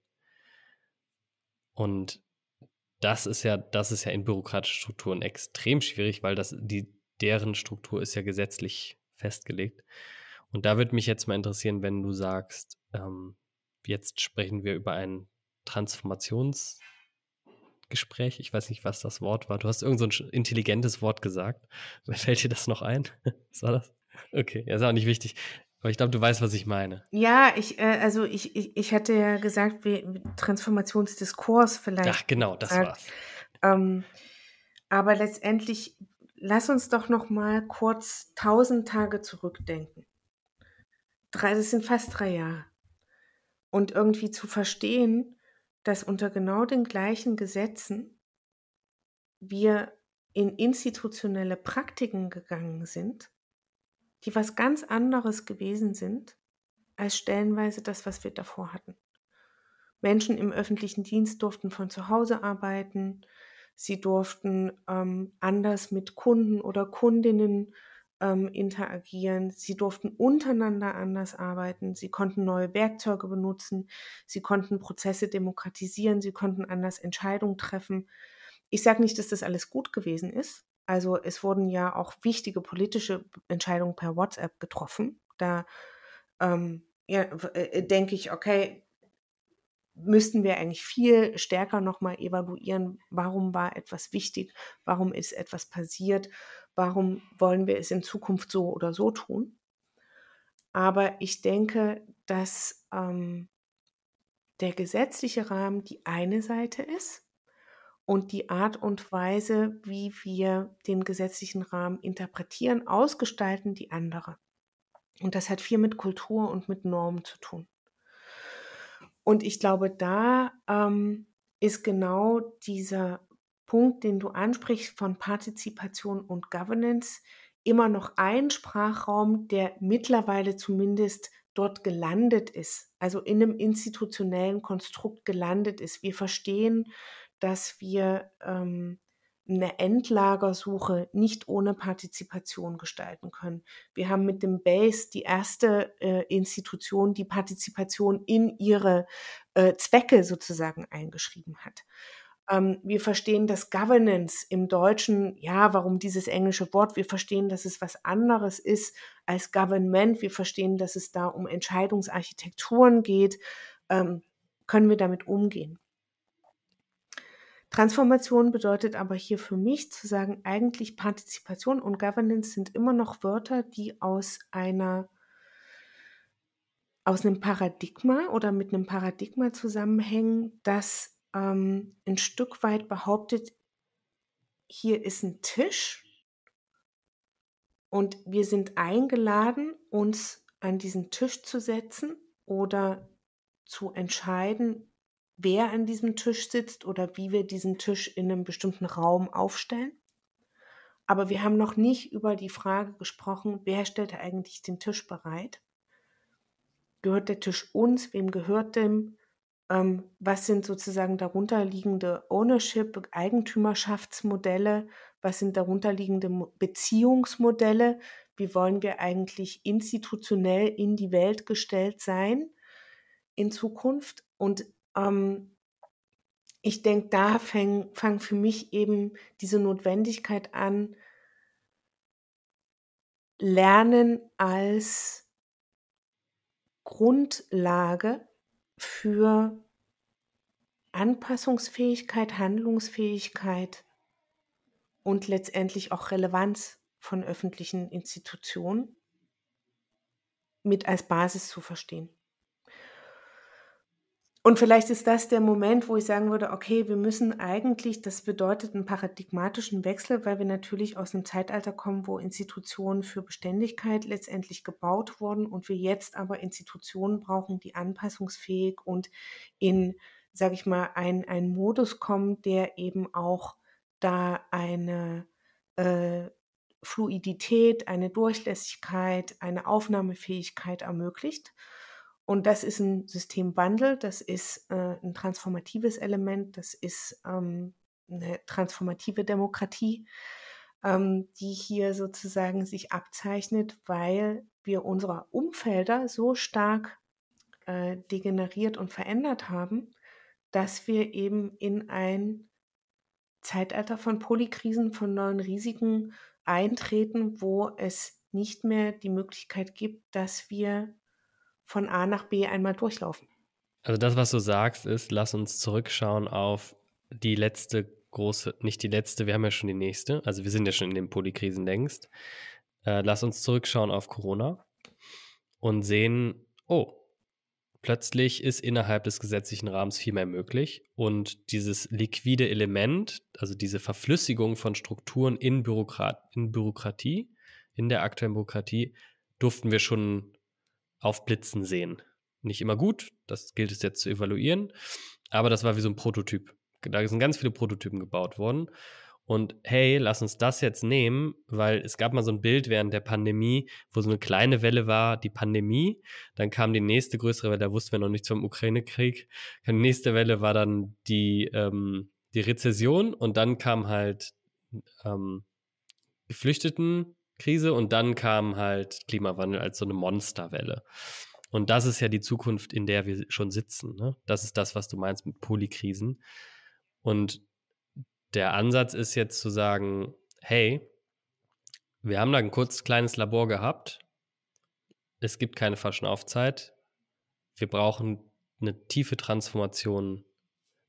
Und das ist ja, das ist ja in bürokratischen Strukturen extrem schwierig, weil das, die, deren Struktur ist ja gesetzlich festgelegt. Und da würde mich jetzt mal interessieren, wenn du sagst, ähm, jetzt sprechen wir über ein Transformationsgespräch. Ich weiß nicht, was das Wort war. Du hast irgend so ein intelligentes Wort gesagt. Fällt dir das noch ein? was war das? Okay, ja, ist auch nicht wichtig. Aber ich glaube, du weißt, was ich meine. Ja, ich, äh, also ich, ich, ich hatte ja gesagt, wie Transformationsdiskurs vielleicht. Ach, genau, das gesagt. war's. Ähm, aber letztendlich, lass uns doch noch mal kurz tausend Tage zurückdenken. Drei, das sind fast drei Jahre. Und irgendwie zu verstehen, dass unter genau den gleichen Gesetzen wir in institutionelle Praktiken gegangen sind, die was ganz anderes gewesen sind als stellenweise das, was wir davor hatten. Menschen im öffentlichen Dienst durften von zu Hause arbeiten, sie durften ähm, anders mit Kunden oder Kundinnen ähm, interagieren, sie durften untereinander anders arbeiten, sie konnten neue Werkzeuge benutzen, sie konnten Prozesse demokratisieren, sie konnten anders Entscheidungen treffen. Ich sage nicht, dass das alles gut gewesen ist, also es wurden ja auch wichtige politische Entscheidungen per WhatsApp getroffen. Da ähm, ja, äh, denke ich, okay, müssten wir eigentlich viel stärker nochmal evaluieren, warum war etwas wichtig, warum ist etwas passiert, warum wollen wir es in Zukunft so oder so tun. Aber ich denke, dass ähm, der gesetzliche Rahmen die eine Seite ist und die Art und Weise, wie wir den gesetzlichen Rahmen interpretieren, ausgestalten, die andere. Und das hat viel mit Kultur und mit Normen zu tun. Und ich glaube, da ähm, ist genau dieser Punkt, den du ansprichst von Partizipation und Governance, immer noch ein Sprachraum, der mittlerweile zumindest dort gelandet ist, also in einem institutionellen Konstrukt gelandet ist. Wir verstehen dass wir ähm, eine Endlagersuche nicht ohne Partizipation gestalten können. Wir haben mit dem BASE die erste äh, Institution, die Partizipation in ihre äh, Zwecke sozusagen eingeschrieben hat. Ähm, wir verstehen das Governance im Deutschen, ja, warum dieses englische Wort? Wir verstehen, dass es was anderes ist als Government. Wir verstehen, dass es da um Entscheidungsarchitekturen geht. Ähm, können wir damit umgehen? Transformation bedeutet aber hier für mich zu sagen, eigentlich Partizipation und Governance sind immer noch Wörter, die aus einer aus einem Paradigma oder mit einem Paradigma zusammenhängen, das ähm, ein Stück weit behauptet, hier ist ein Tisch und wir sind eingeladen, uns an diesen Tisch zu setzen oder zu entscheiden, wer an diesem Tisch sitzt oder wie wir diesen Tisch in einem bestimmten Raum aufstellen. Aber wir haben noch nicht über die Frage gesprochen, wer stellt eigentlich den Tisch bereit? Gehört der Tisch uns? Wem gehört dem? Ähm, was sind sozusagen darunterliegende Ownership, Eigentümerschaftsmodelle? Was sind darunterliegende Beziehungsmodelle? Wie wollen wir eigentlich institutionell in die Welt gestellt sein in Zukunft? Und ähm, ich denke, da fängt fang für mich eben diese Notwendigkeit an, Lernen als Grundlage für Anpassungsfähigkeit, Handlungsfähigkeit und letztendlich auch Relevanz von öffentlichen Institutionen mit als Basis zu verstehen. Und vielleicht ist das der Moment, wo ich sagen würde, okay, wir müssen eigentlich, das bedeutet einen paradigmatischen Wechsel, weil wir natürlich aus einem Zeitalter kommen, wo Institutionen für Beständigkeit letztendlich gebaut wurden und wir jetzt aber Institutionen brauchen, die anpassungsfähig und in, sage ich mal, einen Modus kommen, der eben auch da eine äh, Fluidität, eine Durchlässigkeit, eine Aufnahmefähigkeit ermöglicht. Und das ist ein Systemwandel, das ist äh, ein transformatives Element, das ist ähm, eine transformative Demokratie, ähm, die hier sozusagen sich abzeichnet, weil wir unsere Umfelder so stark äh, degeneriert und verändert haben, dass wir eben in ein Zeitalter von Polykrisen, von neuen Risiken eintreten, wo es nicht mehr die Möglichkeit gibt, dass wir von A nach B einmal durchlaufen. Also das, was du sagst, ist, lass uns zurückschauen auf die letzte große, nicht die letzte, wir haben ja schon die nächste, also wir sind ja schon in den Polykrisen längst. Äh, lass uns zurückschauen auf Corona und sehen, oh, plötzlich ist innerhalb des gesetzlichen Rahmens viel mehr möglich und dieses liquide Element, also diese Verflüssigung von Strukturen in, Bürokrat in Bürokratie, in der aktuellen Bürokratie, durften wir schon aufblitzen sehen. Nicht immer gut, das gilt es jetzt zu evaluieren, aber das war wie so ein Prototyp. Da sind ganz viele Prototypen gebaut worden. Und hey, lass uns das jetzt nehmen, weil es gab mal so ein Bild während der Pandemie, wo so eine kleine Welle war, die Pandemie. Dann kam die nächste größere Welle, da wussten wir noch nichts vom Ukraine-Krieg. Die nächste Welle war dann die, ähm, die Rezession und dann kam halt ähm, Geflüchteten Krise und dann kam halt Klimawandel als so eine Monsterwelle. Und das ist ja die Zukunft, in der wir schon sitzen. Ne? Das ist das, was du meinst mit Polykrisen. Und der Ansatz ist jetzt zu sagen, hey, wir haben da ein kurz kleines Labor gehabt. Es gibt keine Verschnaufzeit. Wir brauchen eine tiefe Transformation,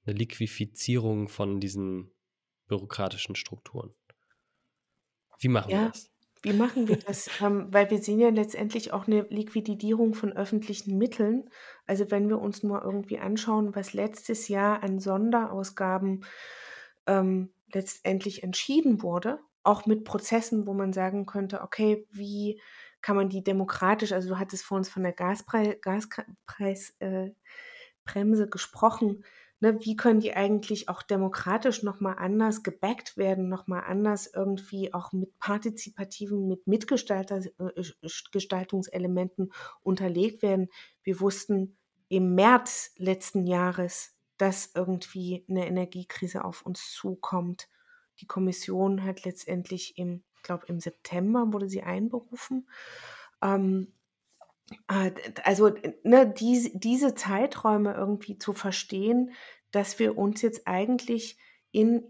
eine Liquifizierung von diesen bürokratischen Strukturen. Wie machen ja. wir das? Wie machen wir das? Ähm, weil wir sehen ja letztendlich auch eine Liquidierung von öffentlichen Mitteln. Also wenn wir uns nur irgendwie anschauen, was letztes Jahr an Sonderausgaben ähm, letztendlich entschieden wurde, auch mit Prozessen, wo man sagen könnte, okay, wie kann man die demokratisch, also du hattest vor uns von der Gaspreisbremse Gaspreis, äh, gesprochen, ne, wie können die eigentlich auch demokratisch nochmal anders gebackt werden, nochmal anders irgendwie auch mit partizipativen, mit Mitgestaltungselementen unterlegt werden. Wir wussten im März letzten Jahres, dass irgendwie eine Energiekrise auf uns zukommt. Die Kommission hat letztendlich im, ich glaube im September wurde sie einberufen. Ähm, äh, also ne, diese, diese Zeiträume irgendwie zu verstehen, dass wir uns jetzt eigentlich in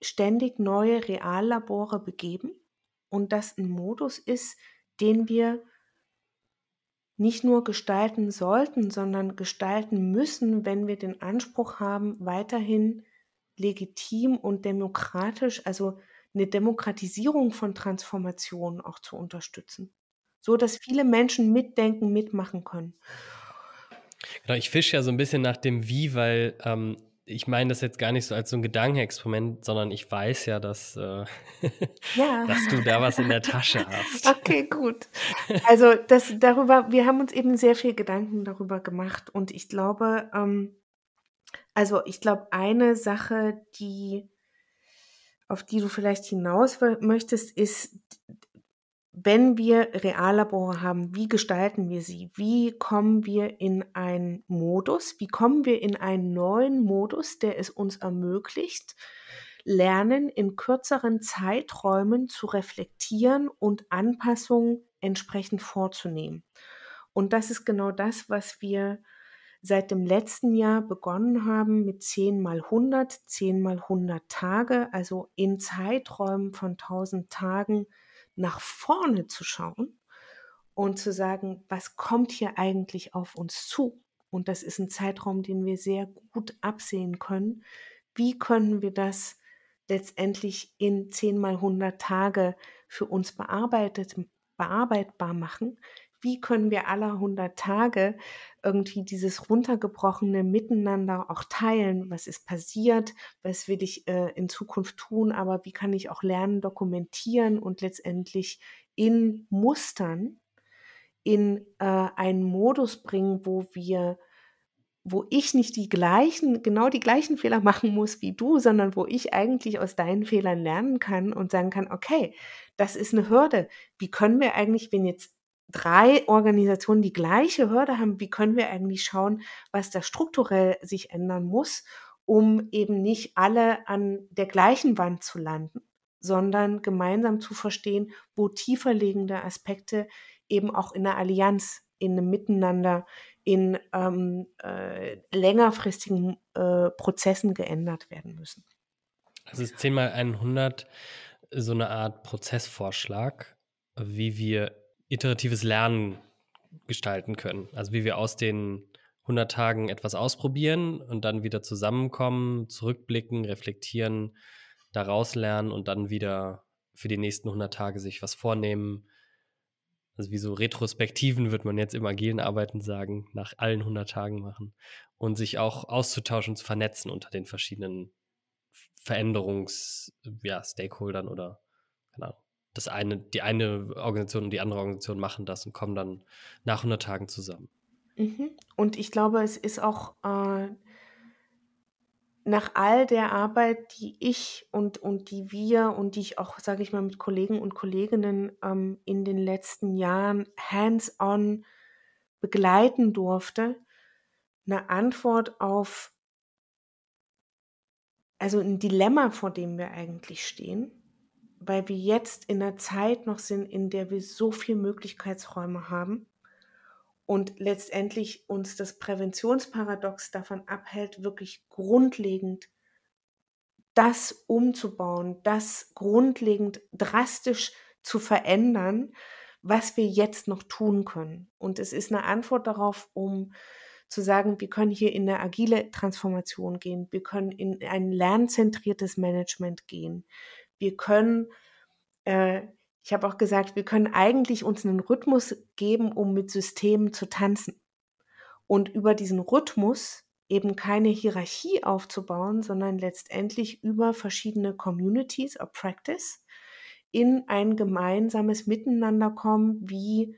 ständig neue Reallabore begeben und das ein Modus ist, den wir nicht nur gestalten sollten, sondern gestalten müssen, wenn wir den Anspruch haben, weiterhin legitim und demokratisch, also eine Demokratisierung von Transformationen auch zu unterstützen, so dass viele Menschen mitdenken, mitmachen können. Genau, ich fische ja so ein bisschen nach dem Wie, weil ähm, ich meine das jetzt gar nicht so als so ein Gedankenexperiment, sondern ich weiß ja, dass, äh, ja. dass du da was in der Tasche hast. Okay, gut. Also das darüber, wir haben uns eben sehr viel Gedanken darüber gemacht und ich glaube, ähm, also ich glaube, eine Sache, die auf die du vielleicht hinaus möchtest, ist wenn wir Reallabore haben, wie gestalten wir sie? Wie kommen wir in einen Modus? Wie kommen wir in einen neuen Modus, der es uns ermöglicht, Lernen in kürzeren Zeiträumen zu reflektieren und Anpassungen entsprechend vorzunehmen? Und das ist genau das, was wir seit dem letzten Jahr begonnen haben mit 10 mal 100, 10 mal 100 Tage, also in Zeiträumen von 1000 Tagen nach vorne zu schauen und zu sagen, was kommt hier eigentlich auf uns zu? Und das ist ein Zeitraum, den wir sehr gut absehen können. Wie können wir das letztendlich in 10 mal 100 Tage für uns bearbeitet, bearbeitbar machen? Wie können wir alle 100 Tage irgendwie dieses runtergebrochene Miteinander auch teilen? Was ist passiert? Was will ich äh, in Zukunft tun? Aber wie kann ich auch lernen, dokumentieren und letztendlich in Mustern in äh, einen Modus bringen, wo wir wo ich nicht die gleichen, genau die gleichen Fehler machen muss wie du, sondern wo ich eigentlich aus deinen Fehlern lernen kann und sagen kann, okay, das ist eine Hürde. Wie können wir eigentlich, wenn jetzt drei Organisationen die gleiche Hürde haben, wie können wir eigentlich schauen, was da strukturell sich ändern muss, um eben nicht alle an der gleichen Wand zu landen, sondern gemeinsam zu verstehen, wo tiefer liegende Aspekte eben auch in der Allianz, in einem Miteinander, in ähm, äh, längerfristigen äh, Prozessen geändert werden müssen. Das ist 10 mal 100 so eine Art Prozessvorschlag, wie wir iteratives Lernen gestalten können. Also wie wir aus den 100 Tagen etwas ausprobieren und dann wieder zusammenkommen, zurückblicken, reflektieren, daraus lernen und dann wieder für die nächsten 100 Tage sich was vornehmen. Also wie so Retrospektiven wird man jetzt im agilen Arbeiten sagen, nach allen 100 Tagen machen und sich auch auszutauschen, zu vernetzen unter den verschiedenen Veränderungs-Stakeholdern ja, oder keine Ahnung das eine, die eine Organisation und die andere Organisation machen das und kommen dann nach 100 Tagen zusammen. Mhm. Und ich glaube, es ist auch äh, nach all der Arbeit, die ich und, und die wir und die ich auch, sage ich mal, mit Kollegen und Kolleginnen ähm, in den letzten Jahren hands-on begleiten durfte, eine Antwort auf, also ein Dilemma, vor dem wir eigentlich stehen weil wir jetzt in einer Zeit noch sind, in der wir so viele Möglichkeitsräume haben und letztendlich uns das Präventionsparadox davon abhält, wirklich grundlegend das umzubauen, das grundlegend drastisch zu verändern, was wir jetzt noch tun können. Und es ist eine Antwort darauf, um zu sagen, wir können hier in eine agile Transformation gehen, wir können in ein lernzentriertes Management gehen, wir können, äh, ich habe auch gesagt, wir können eigentlich uns einen Rhythmus geben, um mit Systemen zu tanzen. Und über diesen Rhythmus eben keine Hierarchie aufzubauen, sondern letztendlich über verschiedene Communities of Practice in ein gemeinsames Miteinander kommen, wie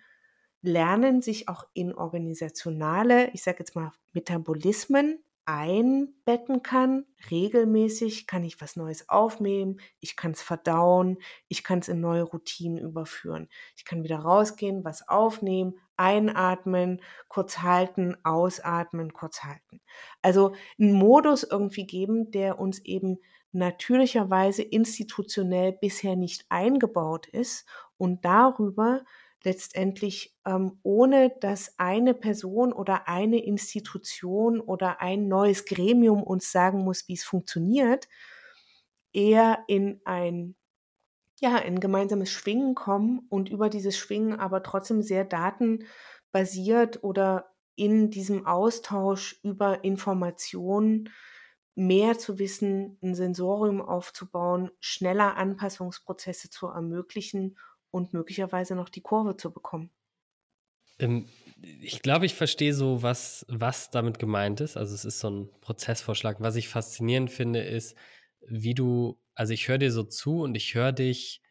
Lernen sich auch in organisationale, ich sage jetzt mal Metabolismen einbetten kann. Regelmäßig kann ich was Neues aufnehmen, ich kann es verdauen, ich kann es in neue Routinen überführen. Ich kann wieder rausgehen, was aufnehmen, einatmen, kurz halten, ausatmen, kurz halten. Also einen Modus irgendwie geben, der uns eben natürlicherweise institutionell bisher nicht eingebaut ist und darüber letztendlich ähm, ohne dass eine Person oder eine Institution oder ein neues Gremium uns sagen muss, wie es funktioniert, eher in ein ja, in gemeinsames Schwingen kommen und über dieses Schwingen aber trotzdem sehr datenbasiert oder in diesem Austausch über Informationen mehr zu wissen, ein Sensorium aufzubauen, schneller Anpassungsprozesse zu ermöglichen und möglicherweise noch die Kurve zu bekommen. Ähm, ich glaube, ich verstehe so, was, was damit gemeint ist. Also es ist so ein Prozessvorschlag. Was ich faszinierend finde, ist, wie du, also ich höre dir so zu und ich höre dich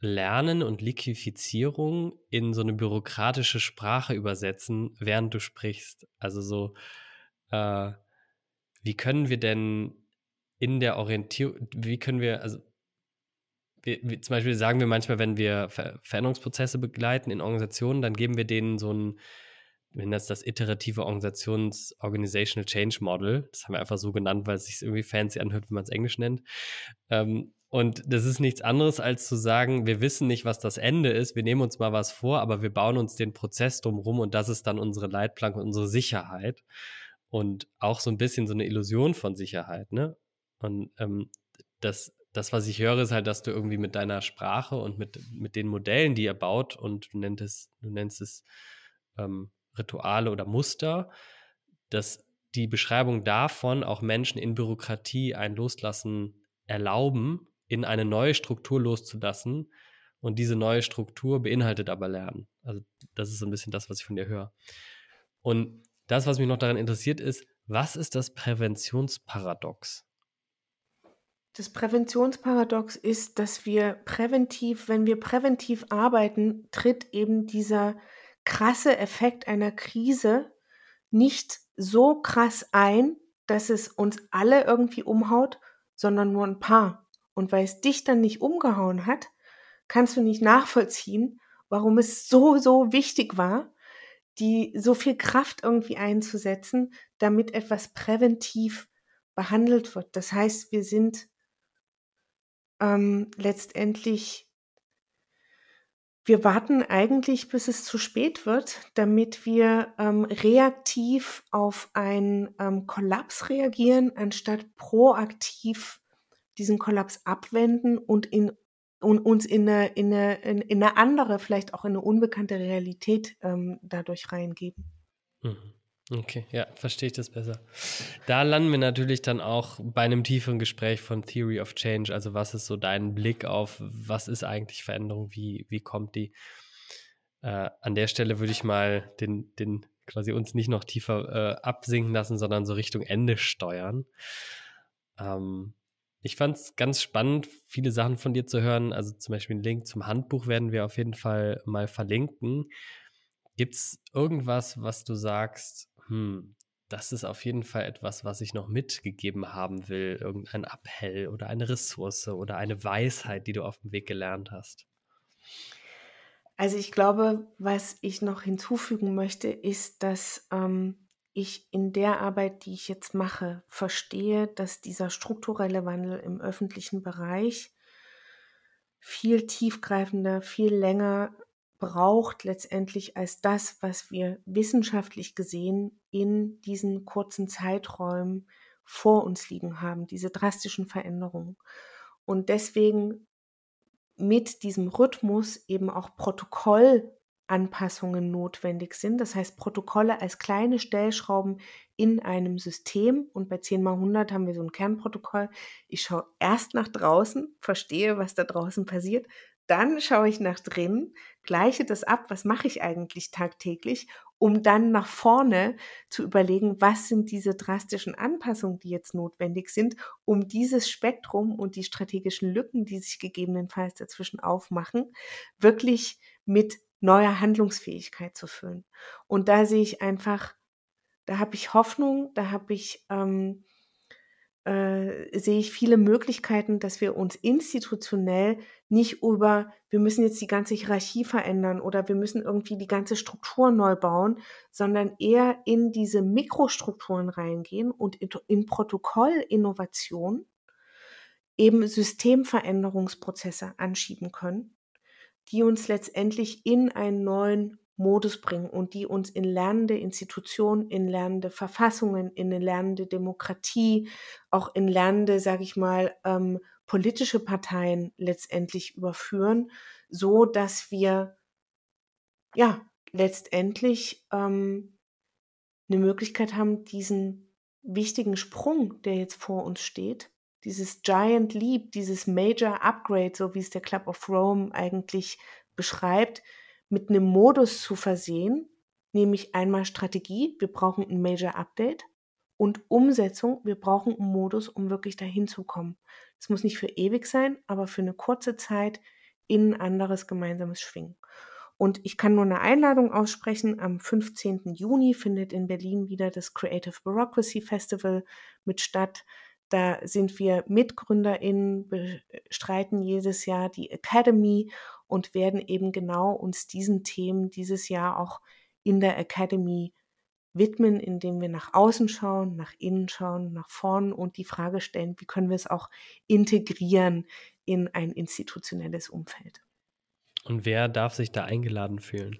Lernen und Liquifizierung in so eine bürokratische Sprache übersetzen, während du sprichst. Also so, äh, wie können wir denn in der Orientierung, wie können wir, also wir, wir, zum Beispiel sagen wir manchmal, wenn wir Ver Veränderungsprozesse begleiten in Organisationen, dann geben wir denen so ein, nennen das das iterative Organisations Organizational Change Model. Das haben wir einfach so genannt, weil es sich irgendwie fancy anhört, wenn man es Englisch nennt. Ähm, und das ist nichts anderes, als zu sagen, wir wissen nicht, was das Ende ist, wir nehmen uns mal was vor, aber wir bauen uns den Prozess drumherum und das ist dann unsere Leitplanke, unsere Sicherheit und auch so ein bisschen so eine Illusion von Sicherheit, ne? Und ähm, das, das, was ich höre, ist halt, dass du irgendwie mit deiner Sprache und mit, mit den Modellen, die ihr baut, und du nennst es, du nennst es ähm, Rituale oder Muster, dass die Beschreibung davon auch Menschen in Bürokratie ein Loslassen erlauben, in eine neue Struktur loszulassen. Und diese neue Struktur beinhaltet aber Lernen. Also das ist so ein bisschen das, was ich von dir höre. Und das, was mich noch daran interessiert, ist, was ist das Präventionsparadox? Das Präventionsparadox ist, dass wir präventiv, wenn wir präventiv arbeiten, tritt eben dieser krasse Effekt einer Krise nicht so krass ein, dass es uns alle irgendwie umhaut, sondern nur ein paar. Und weil es dich dann nicht umgehauen hat, kannst du nicht nachvollziehen, warum es so, so wichtig war, die so viel Kraft irgendwie einzusetzen, damit etwas präventiv behandelt wird. Das heißt, wir sind ähm, letztendlich, wir warten eigentlich, bis es zu spät wird, damit wir ähm, reaktiv auf einen ähm, Kollaps reagieren, anstatt proaktiv diesen Kollaps abwenden und in und uns in eine, in, eine, in eine andere, vielleicht auch in eine unbekannte Realität ähm, dadurch reingeben. Mhm. Okay, ja, verstehe ich das besser. Da landen wir natürlich dann auch bei einem tieferen Gespräch von Theory of Change. Also was ist so dein Blick auf, was ist eigentlich Veränderung, wie, wie kommt die? Äh, an der Stelle würde ich mal den, den quasi uns nicht noch tiefer äh, absinken lassen, sondern so Richtung Ende steuern. Ähm, ich fand es ganz spannend, viele Sachen von dir zu hören. Also zum Beispiel einen Link zum Handbuch werden wir auf jeden Fall mal verlinken. Gibt es irgendwas, was du sagst, hm, das ist auf jeden Fall etwas, was ich noch mitgegeben haben will? Irgendein Appell oder eine Ressource oder eine Weisheit, die du auf dem Weg gelernt hast? Also ich glaube, was ich noch hinzufügen möchte, ist, dass ähm, ich in der Arbeit, die ich jetzt mache, verstehe, dass dieser strukturelle Wandel im öffentlichen Bereich viel tiefgreifender, viel länger braucht letztendlich als das, was wir wissenschaftlich gesehen in diesen kurzen Zeiträumen vor uns liegen haben, diese drastischen Veränderungen. Und deswegen mit diesem Rhythmus eben auch Protokoll Anpassungen notwendig sind. Das heißt, Protokolle als kleine Stellschrauben in einem System. Und bei 10 mal 100 haben wir so ein Kernprotokoll. Ich schaue erst nach draußen, verstehe, was da draußen passiert. Dann schaue ich nach drinnen, gleiche das ab, was mache ich eigentlich tagtäglich, um dann nach vorne zu überlegen, was sind diese drastischen Anpassungen, die jetzt notwendig sind, um dieses Spektrum und die strategischen Lücken, die sich gegebenenfalls dazwischen aufmachen, wirklich mit neuer Handlungsfähigkeit zu füllen. Und da sehe ich einfach, da habe ich Hoffnung, da habe ich, ähm, äh, sehe ich viele Möglichkeiten, dass wir uns institutionell nicht über, wir müssen jetzt die ganze Hierarchie verändern oder wir müssen irgendwie die ganze Struktur neu bauen, sondern eher in diese Mikrostrukturen reingehen und in, in Protokollinnovation eben Systemveränderungsprozesse anschieben können die uns letztendlich in einen neuen Modus bringen und die uns in lernende Institutionen, in lernende Verfassungen, in eine lernende Demokratie, auch in lernende, sage ich mal, ähm, politische Parteien letztendlich überführen, so dass wir ja letztendlich ähm, eine Möglichkeit haben, diesen wichtigen Sprung, der jetzt vor uns steht, dieses Giant Leap, dieses Major Upgrade, so wie es der Club of Rome eigentlich beschreibt, mit einem Modus zu versehen, nämlich einmal Strategie, wir brauchen ein Major Update und Umsetzung, wir brauchen einen Modus, um wirklich dahin zu kommen. Es muss nicht für ewig sein, aber für eine kurze Zeit in ein anderes gemeinsames Schwingen. Und ich kann nur eine Einladung aussprechen. Am 15. Juni findet in Berlin wieder das Creative Bureaucracy Festival mit statt. Da sind wir MitgründerInnen, bestreiten jedes Jahr die Academy und werden eben genau uns diesen Themen dieses Jahr auch in der Academy widmen, indem wir nach außen schauen, nach innen schauen, nach vorn und die Frage stellen, wie können wir es auch integrieren in ein institutionelles Umfeld. Und wer darf sich da eingeladen fühlen?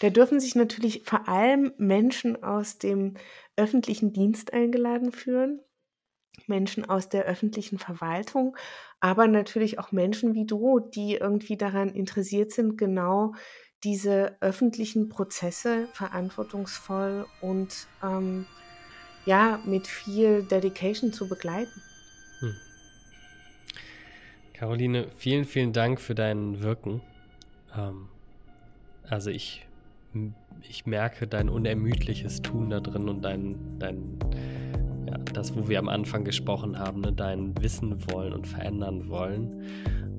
Da dürfen sich natürlich vor allem Menschen aus dem öffentlichen Dienst eingeladen fühlen, Menschen aus der öffentlichen Verwaltung, aber natürlich auch Menschen wie du, die irgendwie daran interessiert sind, genau diese öffentlichen Prozesse verantwortungsvoll und ähm, ja, mit viel Dedication zu begleiten. Hm. Caroline, vielen, vielen Dank für dein Wirken. Ähm, also ich, ich merke dein unermüdliches Tun da drin und dein, dein das, wo wir am Anfang gesprochen haben, ne, dein Wissen wollen und verändern wollen.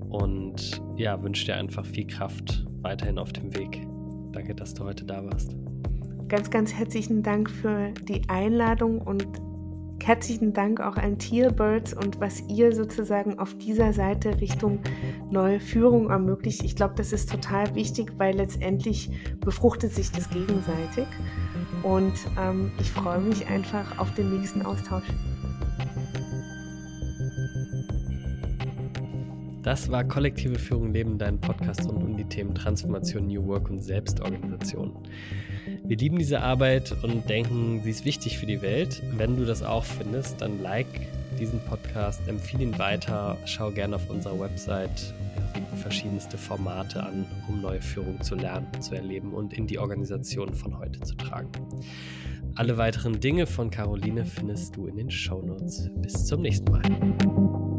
Und ja, wünsche dir einfach viel Kraft weiterhin auf dem Weg. Danke, dass du heute da warst. Ganz, ganz herzlichen Dank für die Einladung und herzlichen Dank auch an Tierbirds und was ihr sozusagen auf dieser Seite Richtung neue Führung ermöglicht. Ich glaube, das ist total wichtig, weil letztendlich befruchtet sich das gegenseitig. Und ähm, ich freue mich einfach auf den nächsten Austausch. Das war Kollektive Führung neben deinem Podcast rund um die Themen Transformation, New Work und Selbstorganisation. Wir lieben diese Arbeit und denken, sie ist wichtig für die Welt. Wenn du das auch findest, dann like diesen Podcast, empfehle ihn weiter, schau gerne auf unserer Website verschiedenste Formate an, um neue Führung zu lernen, zu erleben und in die Organisation von heute zu tragen. Alle weiteren Dinge von Caroline findest du in den Shownotes. Bis zum nächsten Mal.